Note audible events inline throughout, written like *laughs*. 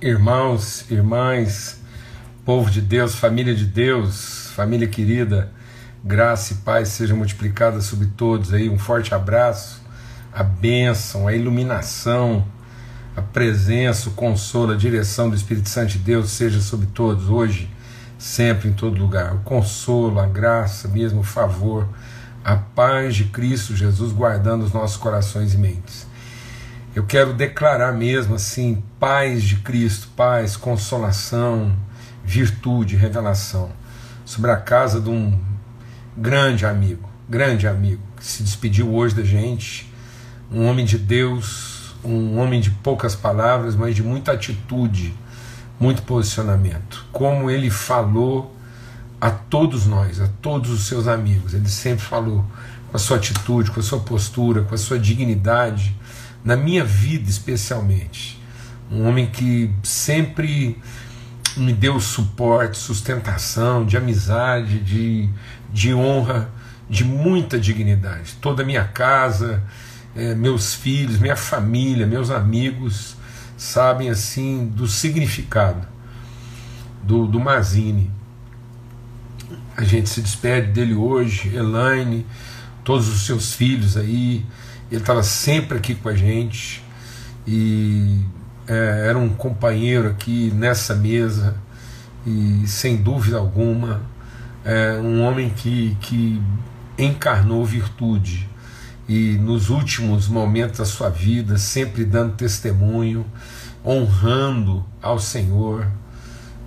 irmãos, irmãs, povo de Deus, família de Deus, família querida, graça e paz sejam multiplicadas sobre todos aí. Um forte abraço, a bênção, a iluminação, a presença, o consolo, a direção do Espírito Santo de Deus seja sobre todos, hoje, sempre, em todo lugar. O consolo, a graça, mesmo o favor, a paz de Cristo Jesus guardando os nossos corações e mentes. Eu quero declarar mesmo assim, paz de Cristo, paz, consolação, virtude, revelação sobre a casa de um grande amigo, grande amigo que se despediu hoje da gente, um homem de Deus, um homem de poucas palavras, mas de muita atitude, muito posicionamento. Como ele falou a todos nós, a todos os seus amigos, ele sempre falou com a sua atitude, com a sua postura, com a sua dignidade na minha vida especialmente. Um homem que sempre me deu suporte, sustentação, de amizade, de, de honra, de muita dignidade. Toda a minha casa, é, meus filhos, minha família, meus amigos sabem assim do significado do, do Mazini. A gente se despede dele hoje, Elaine, todos os seus filhos aí, ele estava sempre aqui com a gente e é, era um companheiro aqui nessa mesa e sem dúvida alguma é um homem que, que encarnou virtude e nos últimos momentos da sua vida sempre dando testemunho, honrando ao Senhor.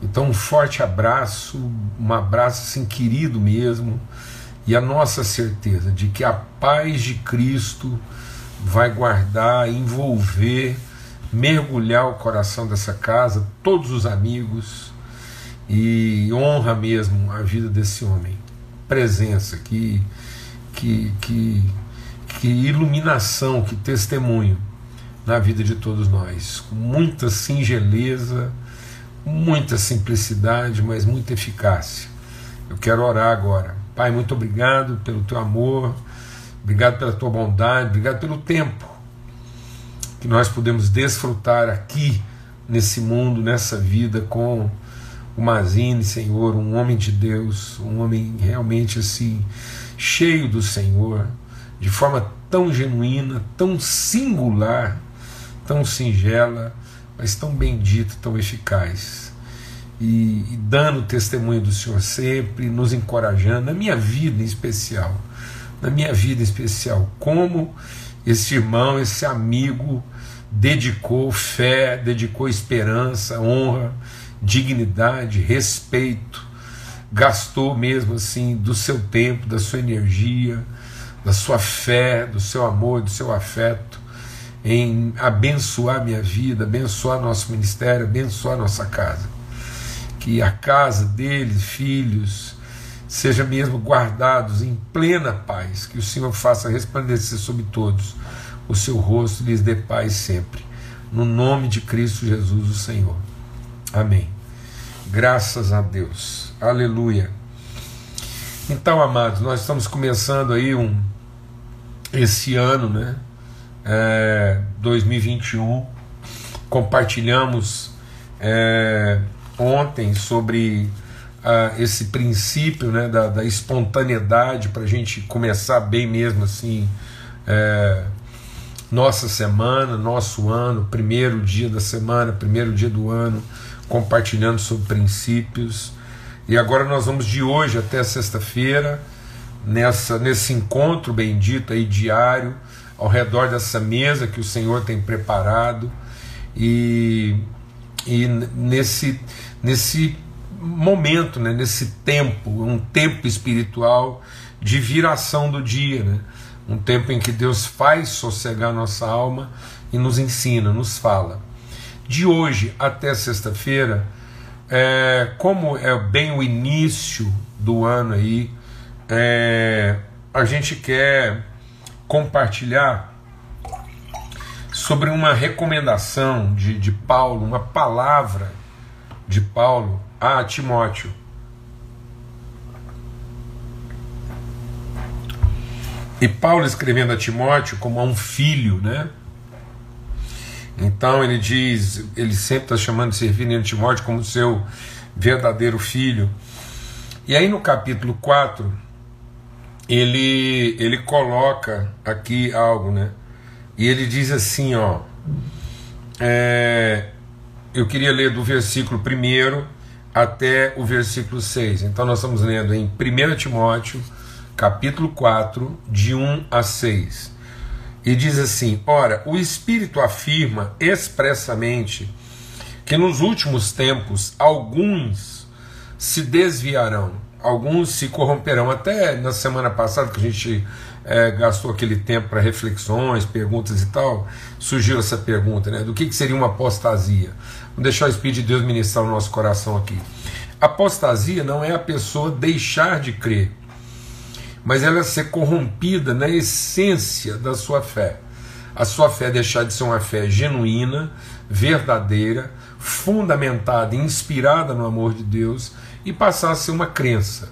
Então um forte abraço, um abraço assim querido mesmo e a nossa certeza de que a paz de Cristo vai guardar, envolver, mergulhar o coração dessa casa, todos os amigos, e honra mesmo a vida desse homem. Presença, que, que, que, que iluminação, que testemunho na vida de todos nós. Com muita singeleza, muita simplicidade, mas muita eficácia. Eu quero orar agora Pai, muito obrigado pelo teu amor, obrigado pela tua bondade, obrigado pelo tempo que nós podemos desfrutar aqui nesse mundo, nessa vida com o Mazine, Senhor, um homem de Deus, um homem realmente assim cheio do Senhor, de forma tão genuína, tão singular, tão singela, mas tão bendita, tão eficaz e, e dando testemunho do Senhor sempre, nos encorajando, na minha vida em especial, na minha vida em especial, como esse irmão, esse amigo dedicou fé, dedicou esperança, honra, dignidade, respeito, gastou mesmo assim do seu tempo, da sua energia, da sua fé, do seu amor, do seu afeto em abençoar minha vida, abençoar nosso ministério, abençoar nossa casa que a casa dele, filhos, seja mesmo guardados em plena paz, que o Senhor faça resplandecer sobre todos o seu rosto e lhes dê paz sempre. No nome de Cristo Jesus, o Senhor. Amém. Graças a Deus. Aleluia. Então, amados, nós estamos começando aí um esse ano, né? É, 2021. Compartilhamos é, ontem sobre uh, esse princípio né, da, da espontaneidade para a gente começar bem mesmo assim é, nossa semana, nosso ano, primeiro dia da semana, primeiro dia do ano, compartilhando sobre princípios. E agora nós vamos de hoje até sexta-feira nessa nesse encontro bendito aí diário ao redor dessa mesa que o Senhor tem preparado e, e nesse nesse momento, né, nesse tempo, um tempo espiritual de viração do dia, né? um tempo em que Deus faz sossegar nossa alma e nos ensina, nos fala. De hoje até sexta-feira, é, como é bem o início do ano aí, é, a gente quer compartilhar sobre uma recomendação de, de Paulo, uma palavra de Paulo a Timóteo. E Paulo escrevendo a Timóteo como a um filho, né? Então ele diz, ele sempre está chamando de servir Timóteo como seu verdadeiro filho. E aí no capítulo 4, ele, ele coloca aqui algo, né? E ele diz assim, ó. É, eu queria ler do versículo 1 até o versículo 6. Então nós estamos lendo em 1 Timóteo, capítulo 4, de 1 a 6. E diz assim: Ora, o Espírito afirma expressamente que nos últimos tempos alguns se desviarão alguns se corromperão. Até na semana passada, que a gente é, gastou aquele tempo para reflexões, perguntas e tal, surgiu essa pergunta, né? Do que, que seria uma apostasia? Vamos deixar o Espírito de Deus ministrar o nosso coração aqui. Apostasia não é a pessoa deixar de crer, mas ela é ser corrompida na essência da sua fé. A sua fé deixar de ser uma fé genuína, verdadeira, fundamentada, inspirada no amor de Deus e passar a ser uma crença.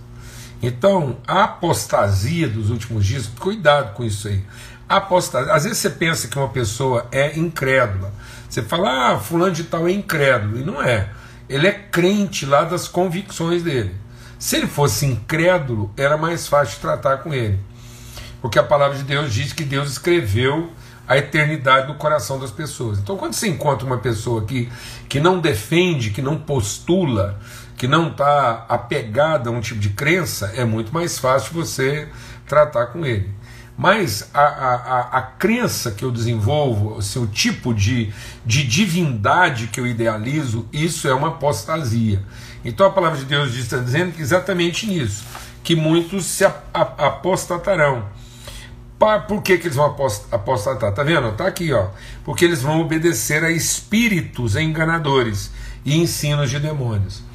Então, a apostasia dos últimos dias, cuidado com isso aí. Apostasia, às vezes você pensa que uma pessoa é incrédula. Você fala, ah, fulano de tal é incrédulo. E não é. Ele é crente lá das convicções dele. Se ele fosse incrédulo, era mais fácil tratar com ele. Porque a palavra de Deus diz que Deus escreveu a eternidade no coração das pessoas. Então, quando você encontra uma pessoa que, que não defende, que não postula, que não está apegada a um tipo de crença, é muito mais fácil você tratar com ele. Mas a, a, a, crença que eu desenvolvo, o seu tipo de, de divindade que eu idealizo, isso é uma apostasia. Então a palavra de Deus está dizendo que exatamente nisso, que muitos se apostatarão. Por que, que eles vão apostatar? Tá vendo? Tá aqui, ó. Porque eles vão obedecer a espíritos enganadores e ensinos de demônios.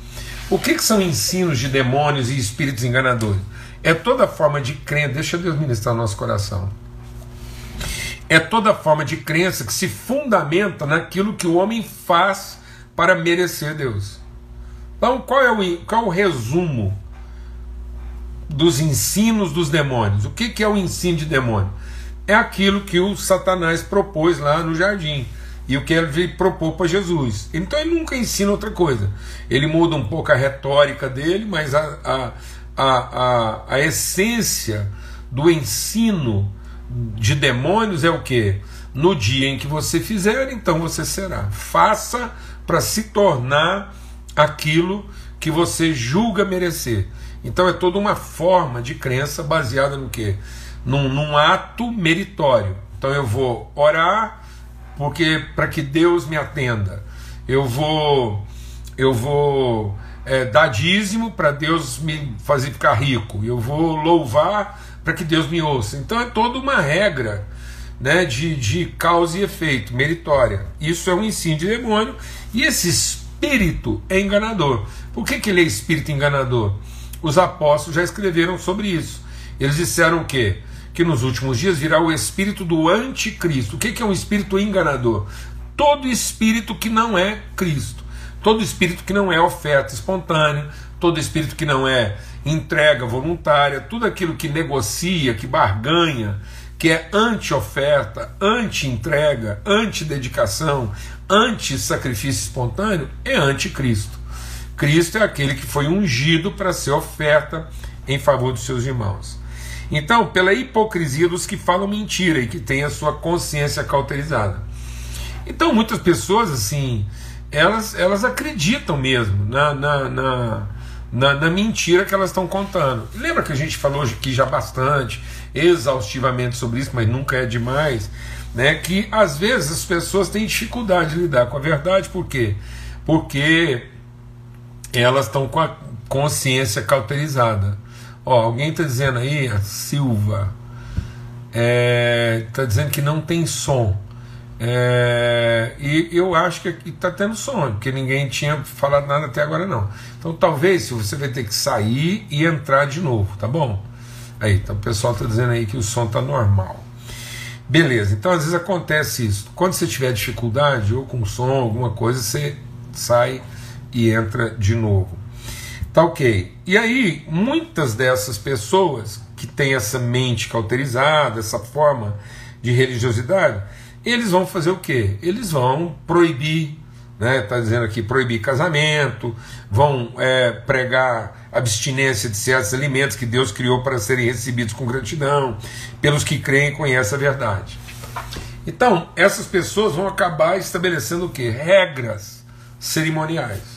O que, que são ensinos de demônios e espíritos enganadores? É toda forma de crença, deixa Deus ministrar no nosso coração. É toda forma de crença que se fundamenta naquilo que o homem faz para merecer Deus. Então, qual é o, qual é o resumo dos ensinos dos demônios? O que, que é o ensino de demônio? É aquilo que o Satanás propôs lá no jardim e o que ele propôs para Jesus. Então ele nunca ensina outra coisa. Ele muda um pouco a retórica dele, mas a, a, a, a, a essência do ensino de demônios é o que? No dia em que você fizer, então você será. Faça para se tornar aquilo que você julga merecer. Então é toda uma forma de crença baseada no que? Num, num ato meritório. Então eu vou orar porque para que Deus me atenda, eu vou eu vou é, dar dízimo para Deus me fazer ficar rico, eu vou louvar para que Deus me ouça. Então é toda uma regra né, de, de causa e efeito, meritória. Isso é um ensino de demônio e esse espírito é enganador. Por que, que ele é espírito enganador? Os apóstolos já escreveram sobre isso. Eles disseram o quê? Que nos últimos dias virá o espírito do anticristo. O que é um espírito enganador? Todo espírito que não é Cristo, todo espírito que não é oferta espontânea, todo espírito que não é entrega voluntária, tudo aquilo que negocia, que barganha, que é anti-oferta, anti-entrega, anti-dedicação, anti-sacrifício espontâneo, é anticristo. Cristo é aquele que foi ungido para ser oferta em favor dos seus irmãos. Então, pela hipocrisia dos que falam mentira e que têm a sua consciência cauterizada. Então, muitas pessoas, assim, elas, elas acreditam mesmo na, na, na, na, na mentira que elas estão contando. Lembra que a gente falou aqui já bastante, exaustivamente sobre isso, mas nunca é demais, né? Que às vezes as pessoas têm dificuldade de lidar com a verdade, por quê? Porque elas estão com a consciência cauterizada. Ó, alguém está dizendo aí, a Silva, está é, tá dizendo que não tem som. É, e eu acho que está tendo som, porque ninguém tinha falado nada até agora não. Então talvez você vai ter que sair e entrar de novo, tá bom? Aí, então o pessoal está dizendo aí que o som está normal. Beleza, então às vezes acontece isso. Quando você tiver dificuldade ou com som, alguma coisa, você sai e entra de novo. Tá ok. E aí, muitas dessas pessoas que têm essa mente cauterizada, essa forma de religiosidade, eles vão fazer o quê? Eles vão proibir, né? Está dizendo aqui proibir casamento, vão é, pregar abstinência de certos alimentos que Deus criou para serem recebidos com gratidão, pelos que creem e conhecem a verdade. Então, essas pessoas vão acabar estabelecendo o quê? Regras cerimoniais.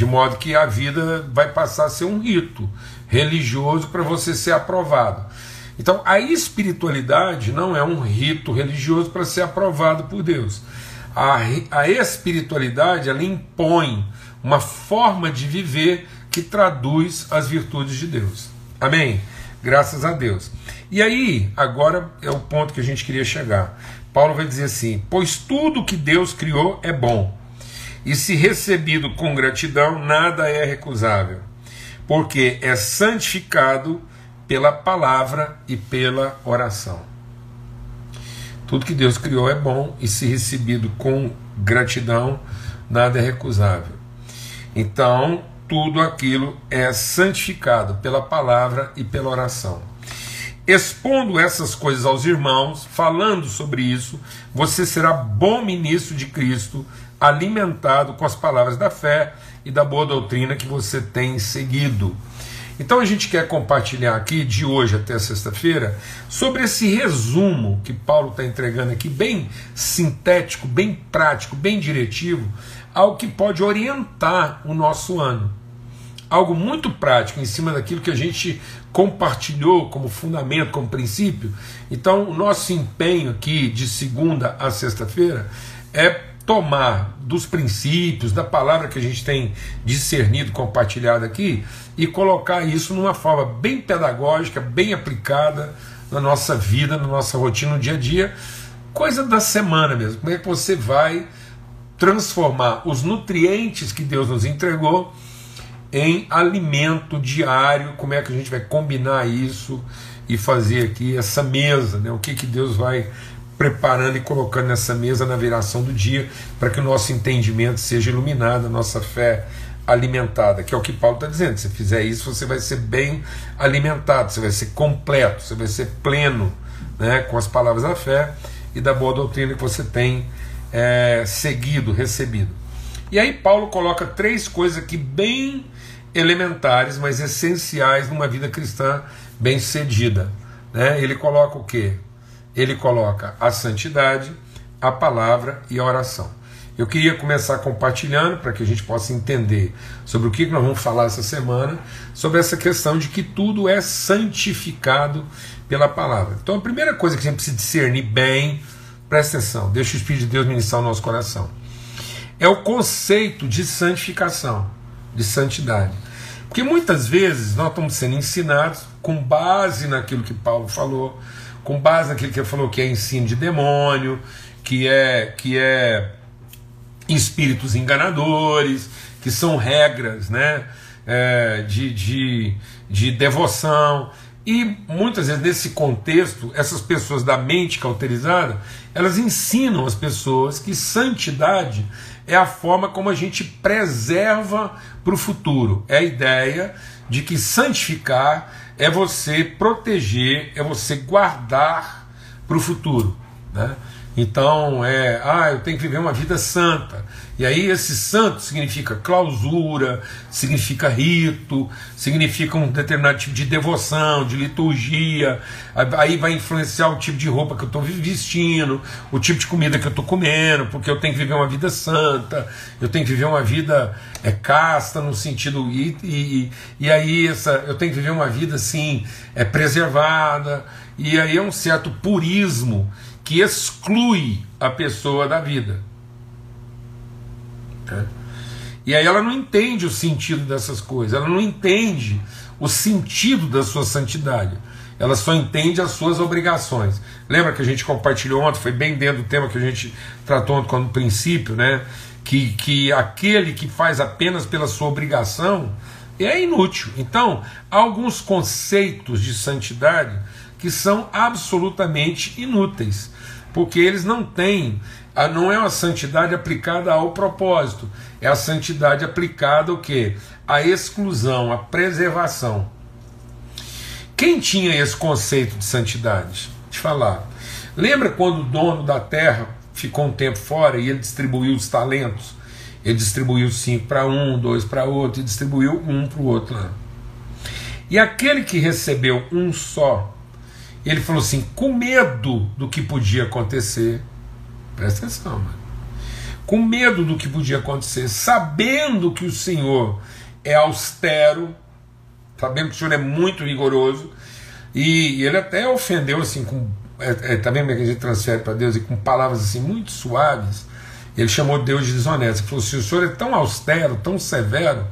De modo que a vida vai passar a ser um rito religioso para você ser aprovado. Então, a espiritualidade não é um rito religioso para ser aprovado por Deus. A, a espiritualidade ela impõe uma forma de viver que traduz as virtudes de Deus. Amém? Graças a Deus. E aí, agora é o ponto que a gente queria chegar. Paulo vai dizer assim: Pois tudo que Deus criou é bom, e se recebido com gratidão, nada é recusável, porque é santificado pela palavra e pela oração. Tudo que Deus criou é bom, e se recebido com gratidão, nada é recusável. Então, tudo aquilo é santificado pela palavra e pela oração. Expondo essas coisas aos irmãos, falando sobre isso, você será bom ministro de Cristo, alimentado com as palavras da fé e da boa doutrina que você tem seguido. Então a gente quer compartilhar aqui, de hoje até sexta-feira, sobre esse resumo que Paulo está entregando aqui, bem sintético, bem prático, bem diretivo, algo que pode orientar o nosso ano. Algo muito prático em cima daquilo que a gente compartilhou como fundamento, como princípio. Então, o nosso empenho aqui de segunda a sexta-feira é tomar dos princípios, da palavra que a gente tem discernido, compartilhado aqui, e colocar isso numa forma bem pedagógica, bem aplicada na nossa vida, na nossa rotina, no dia a dia, coisa da semana mesmo. Como é que você vai transformar os nutrientes que Deus nos entregou em alimento diário? Como é que a gente vai combinar isso e fazer aqui essa mesa? Né? O que, que Deus vai preparando e colocando nessa mesa na viração do dia, para que o nosso entendimento seja iluminado, a nossa fé alimentada, que é o que Paulo está dizendo. Se fizer isso, você vai ser bem alimentado, você vai ser completo, você vai ser pleno né, com as palavras da fé e da boa doutrina que você tem é, seguido, recebido. E aí Paulo coloca três coisas aqui bem elementares, mas essenciais numa vida cristã bem sucedida. Né? Ele coloca o quê? Ele coloca a santidade, a palavra e a oração. Eu queria começar compartilhando para que a gente possa entender sobre o que nós vamos falar essa semana, sobre essa questão de que tudo é santificado pela palavra. Então a primeira coisa que a gente precisa discernir bem, presta atenção, deixa o Espírito de Deus ministrar o nosso coração, é o conceito de santificação, de santidade. Porque muitas vezes nós estamos sendo ensinados com base naquilo que Paulo falou, com base naquilo que ele falou que é ensino de demônio, que é que é espíritos enganadores, que são regras né, é, de, de, de devoção. E muitas vezes nesse contexto, essas pessoas da mente cauterizada, elas ensinam as pessoas que santidade é a forma como a gente preserva para o futuro. É a ideia de que santificar é você proteger, é você guardar para o futuro. Né? Então, é, ah, eu tenho que viver uma vida santa. E aí, esse santo significa clausura, significa rito, significa um determinado tipo de devoção, de liturgia. Aí vai influenciar o tipo de roupa que eu estou vestindo, o tipo de comida que eu estou comendo, porque eu tenho que viver uma vida santa, eu tenho que viver uma vida é, casta, no sentido. E, e, e aí, essa, eu tenho que viver uma vida assim, é, preservada. E aí é um certo purismo que exclui a pessoa da vida. É. E aí ela não entende o sentido dessas coisas, ela não entende o sentido da sua santidade, ela só entende as suas obrigações. Lembra que a gente compartilhou ontem, foi bem dentro do tema que a gente tratou ontem como princípio, né? Que, que aquele que faz apenas pela sua obrigação é inútil. Então, alguns conceitos de santidade que são absolutamente inúteis porque eles não têm, não é uma santidade aplicada ao propósito, é a santidade aplicada o que? A exclusão, a preservação. Quem tinha esse conceito de santidade? Te falar. Lembra quando o dono da terra ficou um tempo fora e ele distribuiu os talentos? Ele distribuiu cinco para um, dois para outro, e distribuiu um para o outro lá. E aquele que recebeu um só, ele falou assim, com medo do que podia acontecer, presta atenção, mano. Com medo do que podia acontecer, sabendo que o Senhor é austero, sabendo que o Senhor é muito rigoroso, e ele até ofendeu assim com é, é, que a gente transfere para Deus e com palavras assim muito suaves, ele chamou Deus de desonesto. Ele falou assim: o senhor é tão austero, tão severo,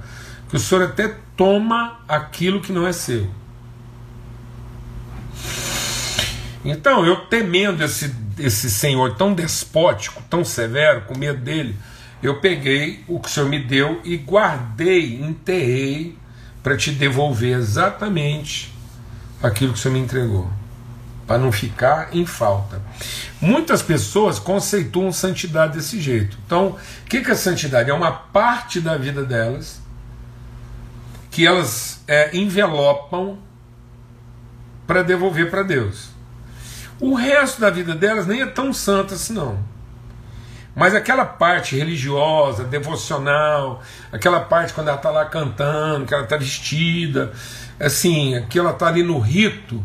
que o senhor até toma aquilo que não é seu. Então, eu temendo esse, esse senhor tão despótico, tão severo, com medo dele, eu peguei o que o senhor me deu e guardei, enterrei, para te devolver exatamente aquilo que o senhor me entregou para não ficar em falta. Muitas pessoas conceituam santidade desse jeito. Então, o que, que é santidade? É uma parte da vida delas que elas é, envelopam para devolver para Deus. O resto da vida delas nem é tão santa assim, não. Mas aquela parte religiosa, devocional, aquela parte quando ela está lá cantando, que ela está vestida, assim, que ela está ali no rito,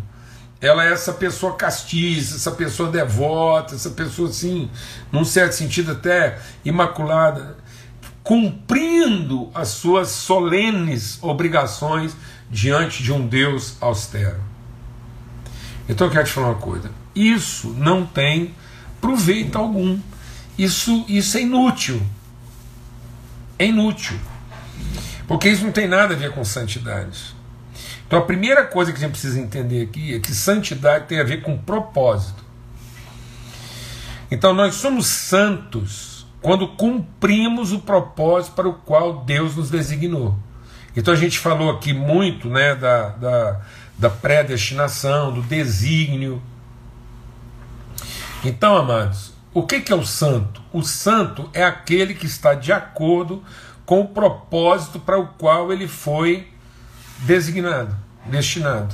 ela é essa pessoa castiça, essa pessoa devota, essa pessoa assim, num certo sentido até imaculada, cumprindo as suas solenes obrigações diante de um Deus austero. Então eu quero te falar uma coisa: isso não tem proveito algum. Isso, isso é inútil. É inútil. Porque isso não tem nada a ver com santidade. Então a primeira coisa que a gente precisa entender aqui é que santidade tem a ver com propósito. Então nós somos santos quando cumprimos o propósito para o qual Deus nos designou. Então a gente falou aqui muito né, da, da, da predestinação, do desígnio. Então, amados, o que, que é o santo? O santo é aquele que está de acordo com o propósito para o qual ele foi designado destinado.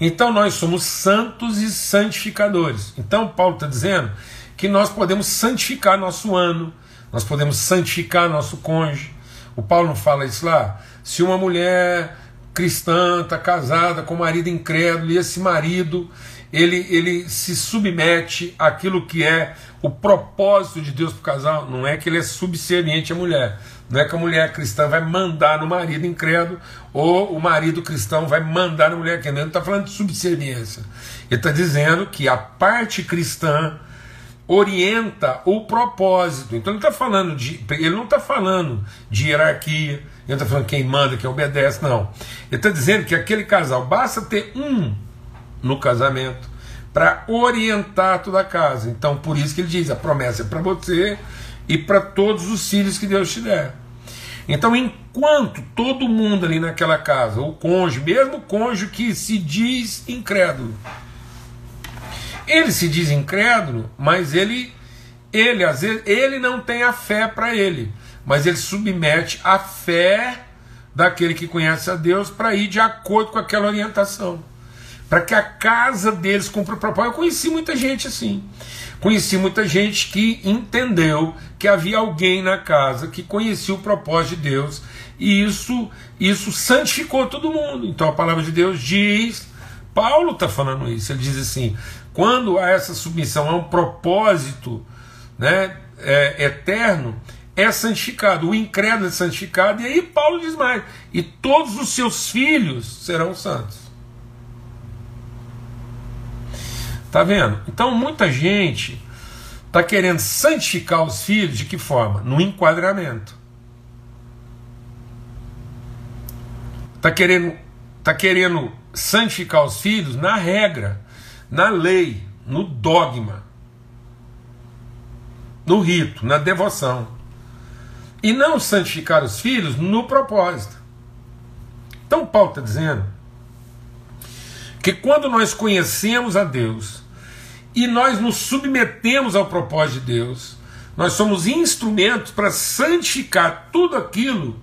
Então nós somos santos e santificadores. Então Paulo está dizendo que nós podemos santificar nosso ano, nós podemos santificar nosso cônjuge. O Paulo não fala isso lá? Se uma mulher cristã está casada com um marido incrédulo e esse marido ele, ele se submete àquilo que é o propósito de Deus para o casal, não é que ele é subserviente à mulher, não é que a mulher cristã vai mandar no marido incrédulo ou o marido cristão vai mandar na mulher que não está falando de subserviência. Ele está dizendo que a parte cristã orienta o propósito. Então ele está falando de. Ele não está falando de hierarquia, ele está falando quem manda, quem obedece, não. Ele está dizendo que aquele casal basta ter um no casamento para orientar toda a casa. Então por isso que ele diz: a promessa é para você e para todos os filhos que Deus te der. Então, enquanto todo mundo ali naquela casa, o cônjuge, mesmo o cônjuge que se diz incrédulo, ele se diz incrédulo, mas ele, ele às vezes, ele não tem a fé para ele, mas ele submete a fé daquele que conhece a Deus para ir de acordo com aquela orientação, para que a casa deles cumpra o propósito. Eu conheci muita gente assim. Conheci muita gente que entendeu que havia alguém na casa que conhecia o propósito de Deus e isso, isso santificou todo mundo. Então a palavra de Deus diz, Paulo está falando isso, ele diz assim: quando há essa submissão a um propósito né, é, eterno, é santificado, o incrédulo é santificado, e aí Paulo diz mais: e todos os seus filhos serão santos. Tá vendo? Então muita gente está querendo santificar os filhos de que forma? No enquadramento. Está querendo, tá querendo santificar os filhos na regra, na lei, no dogma, no rito, na devoção. E não santificar os filhos no propósito. Então Paulo está dizendo que quando nós conhecemos a Deus e nós nos submetemos ao propósito de Deus, nós somos instrumentos para santificar tudo aquilo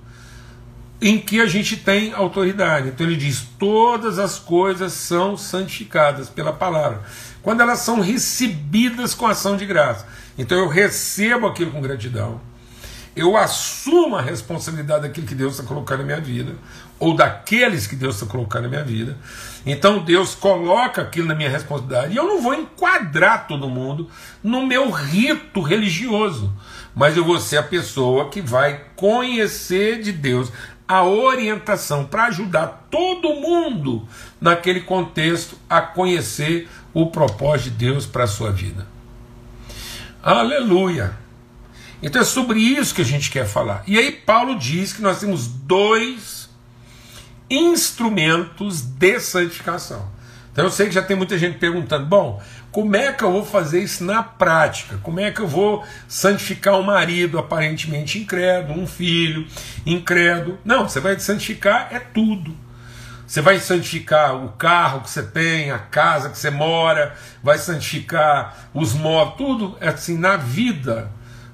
em que a gente tem autoridade. Então ele diz: todas as coisas são santificadas pela palavra, quando elas são recebidas com ação de graça. Então eu recebo aquilo com gratidão, eu assumo a responsabilidade daquilo que Deus está colocando na minha vida, ou daqueles que Deus está colocando na minha vida. Então Deus coloca aquilo na minha responsabilidade, e eu não vou enquadrar todo mundo no meu rito religioso, mas eu vou ser a pessoa que vai conhecer de Deus a orientação para ajudar todo mundo naquele contexto a conhecer o propósito de Deus para a sua vida. Aleluia! Então é sobre isso que a gente quer falar. E aí Paulo diz que nós temos dois instrumentos de santificação. Então eu sei que já tem muita gente perguntando: bom, como é que eu vou fazer isso na prática? Como é que eu vou santificar um marido aparentemente incrédulo, um filho incrédulo? Não, você vai santificar é tudo. Você vai santificar o carro que você tem, a casa que você mora, vai santificar os móveis, tudo é assim na vida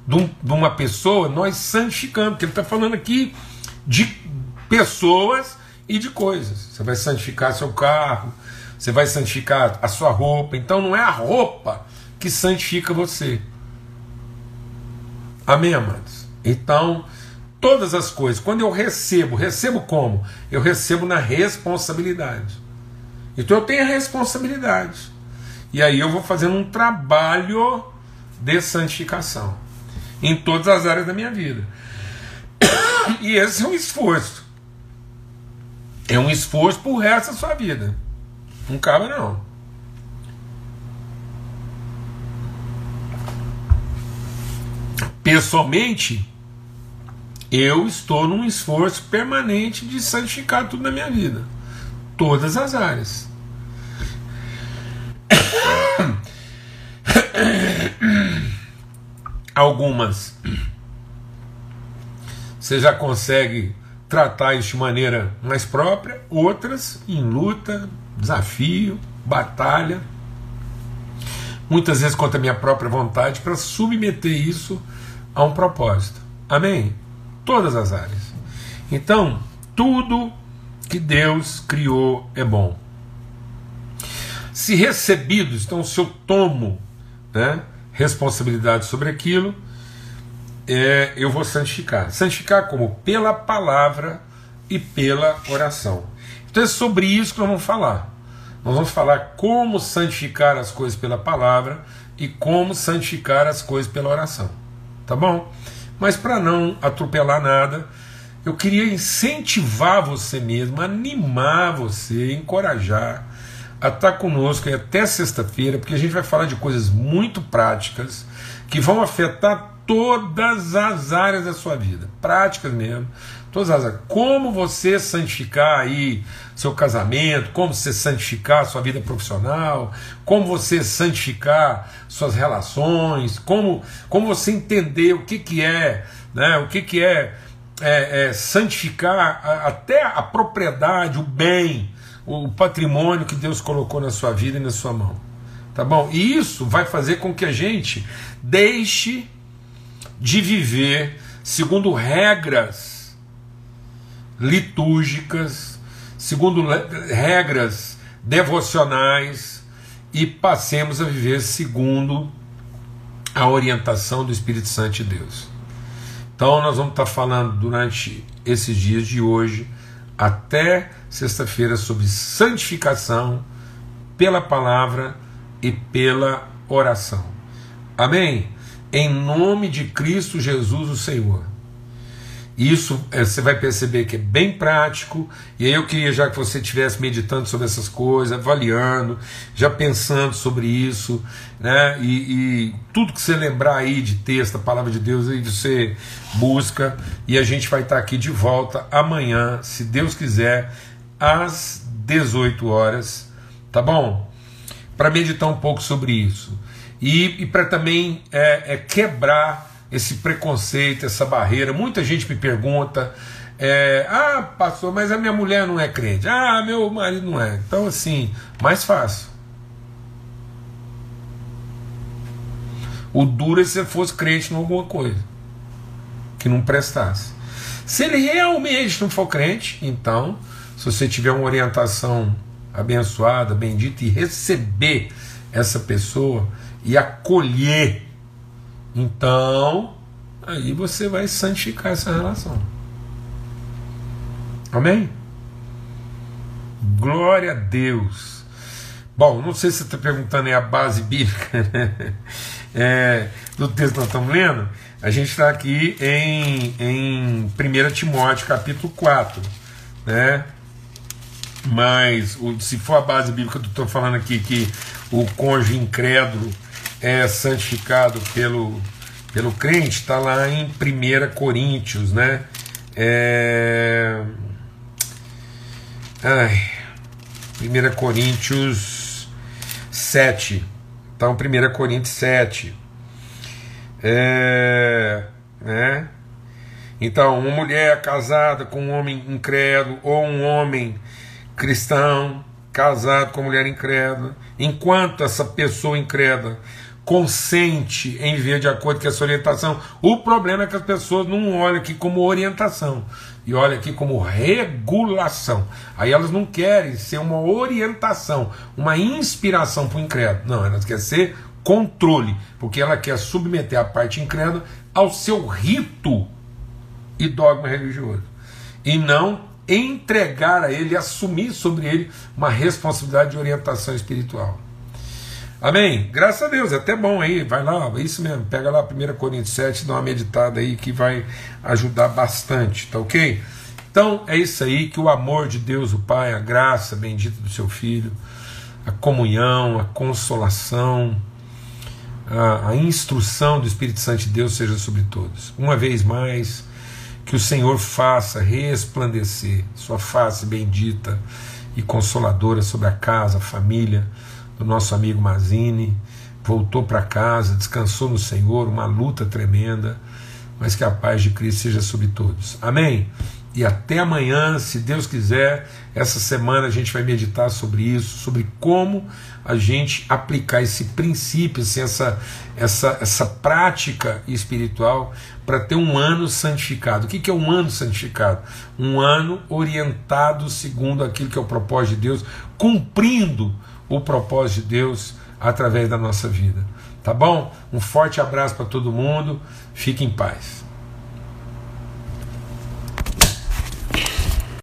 de, um, uma pessoa, nós santificamos, porque ele está falando aqui de pessoas e de coisas. Você vai santificar seu carro, você vai santificar a sua roupa. Então não é a roupa que santifica você. Amém, amados? Então, todas as coisas, quando eu recebo, recebo como? Eu recebo na responsabilidade. Então eu tenho a responsabilidade. E aí eu vou fazendo um trabalho de santificação em todas as áreas da minha vida. *coughs* E esse é um esforço. É um esforço pro resto da sua vida. Não cabe não. Pessoalmente, eu estou num esforço permanente de santificar tudo na minha vida. Todas as áreas. *coughs* Algumas você já consegue tratar isso de maneira mais própria, outras em luta, desafio, batalha, muitas vezes contra a minha própria vontade, para submeter isso a um propósito. Amém? Todas as áreas. Então, tudo que Deus criou é bom. Se recebidos, então, se eu tomo né, responsabilidade sobre aquilo, é, eu vou santificar. Santificar como? Pela palavra e pela oração. Então é sobre isso que nós vamos falar. Nós vamos falar como santificar as coisas pela palavra e como santificar as coisas pela oração. Tá bom? Mas para não atropelar nada, eu queria incentivar você mesmo, animar você, encorajar a estar conosco até sexta-feira, porque a gente vai falar de coisas muito práticas que vão afetar todas as áreas da sua vida, práticas mesmo, todas as áreas. Como você santificar aí seu casamento, como você santificar sua vida profissional, como você santificar suas relações, como, como você entender o que, que é, né, o que, que é, é, é santificar a, até a propriedade, o bem, o patrimônio que Deus colocou na sua vida e na sua mão. Tá bom? E isso vai fazer com que a gente deixe de viver segundo regras litúrgicas, segundo regras devocionais e passemos a viver segundo a orientação do Espírito Santo de Deus. Então, nós vamos estar falando durante esses dias de hoje até sexta-feira sobre santificação pela palavra e pela oração. Amém? Em nome de Cristo Jesus, o Senhor. Isso é, você vai perceber que é bem prático, e aí eu queria já que você estivesse meditando sobre essas coisas, avaliando, já pensando sobre isso, né? E, e, tudo que você lembrar aí de texto, a palavra de Deus, aí você busca, e a gente vai estar aqui de volta amanhã, se Deus quiser, às 18 horas, tá bom? Para meditar um pouco sobre isso. E, e para também é, é quebrar esse preconceito, essa barreira. Muita gente me pergunta: é, ah, pastor, mas a minha mulher não é crente, ah, meu marido não é. Então, assim, mais fácil. O duro é se você fosse crente em alguma coisa que não prestasse. Se ele realmente não for crente, então, se você tiver uma orientação abençoada, bendita e receber essa pessoa e acolher, então aí você vai santificar essa relação. Amém? Glória a Deus. Bom, não sei se você está perguntando aí a base bíblica *laughs* né? é, do texto que nós estamos lendo. A gente está aqui em, em 1 Timóteo, capítulo 4. Né? Mas se for a base bíblica que eu estou falando aqui, que o cônjuge incrédulo é santificado pelo, pelo crente, está lá em 1 Coríntios, né? É... Ai, 1 Coríntios 7. Então, 1 Coríntios 7. É, né? Então, uma mulher casada com um homem incrédulo ou um homem cristão casado com mulher incrédula, enquanto essa pessoa incrédula consente em ver de acordo com essa orientação, o problema é que as pessoas não olham aqui como orientação e olham aqui como regulação. Aí elas não querem ser uma orientação, uma inspiração para o incrédulo. Não, elas querem ser controle, porque ela quer submeter a parte incrédula ao seu rito e dogma religioso. E não entregar a ele, assumir sobre ele uma responsabilidade de orientação espiritual. Amém? Graças a Deus, é até bom aí, vai lá, isso mesmo, pega lá 1 Coríntios 7, dá uma meditada aí que vai ajudar bastante, tá ok? Então é isso aí, que o amor de Deus, o Pai, a graça bendita do seu Filho, a comunhão, a consolação, a, a instrução do Espírito Santo de Deus seja sobre todos. Uma vez mais, que o Senhor faça resplandecer sua face bendita e consoladora sobre a casa, a família do nosso amigo Mazini. Voltou para casa, descansou no Senhor, uma luta tremenda, mas que a paz de Cristo seja sobre todos. Amém? E até amanhã, se Deus quiser, essa semana a gente vai meditar sobre isso, sobre como a gente aplicar esse princípio, assim, essa, essa, essa prática espiritual para ter um ano santificado. O que, que é um ano santificado? Um ano orientado segundo aquilo que é o propósito de Deus, cumprindo o propósito de Deus através da nossa vida. Tá bom? Um forte abraço para todo mundo. Fique em paz.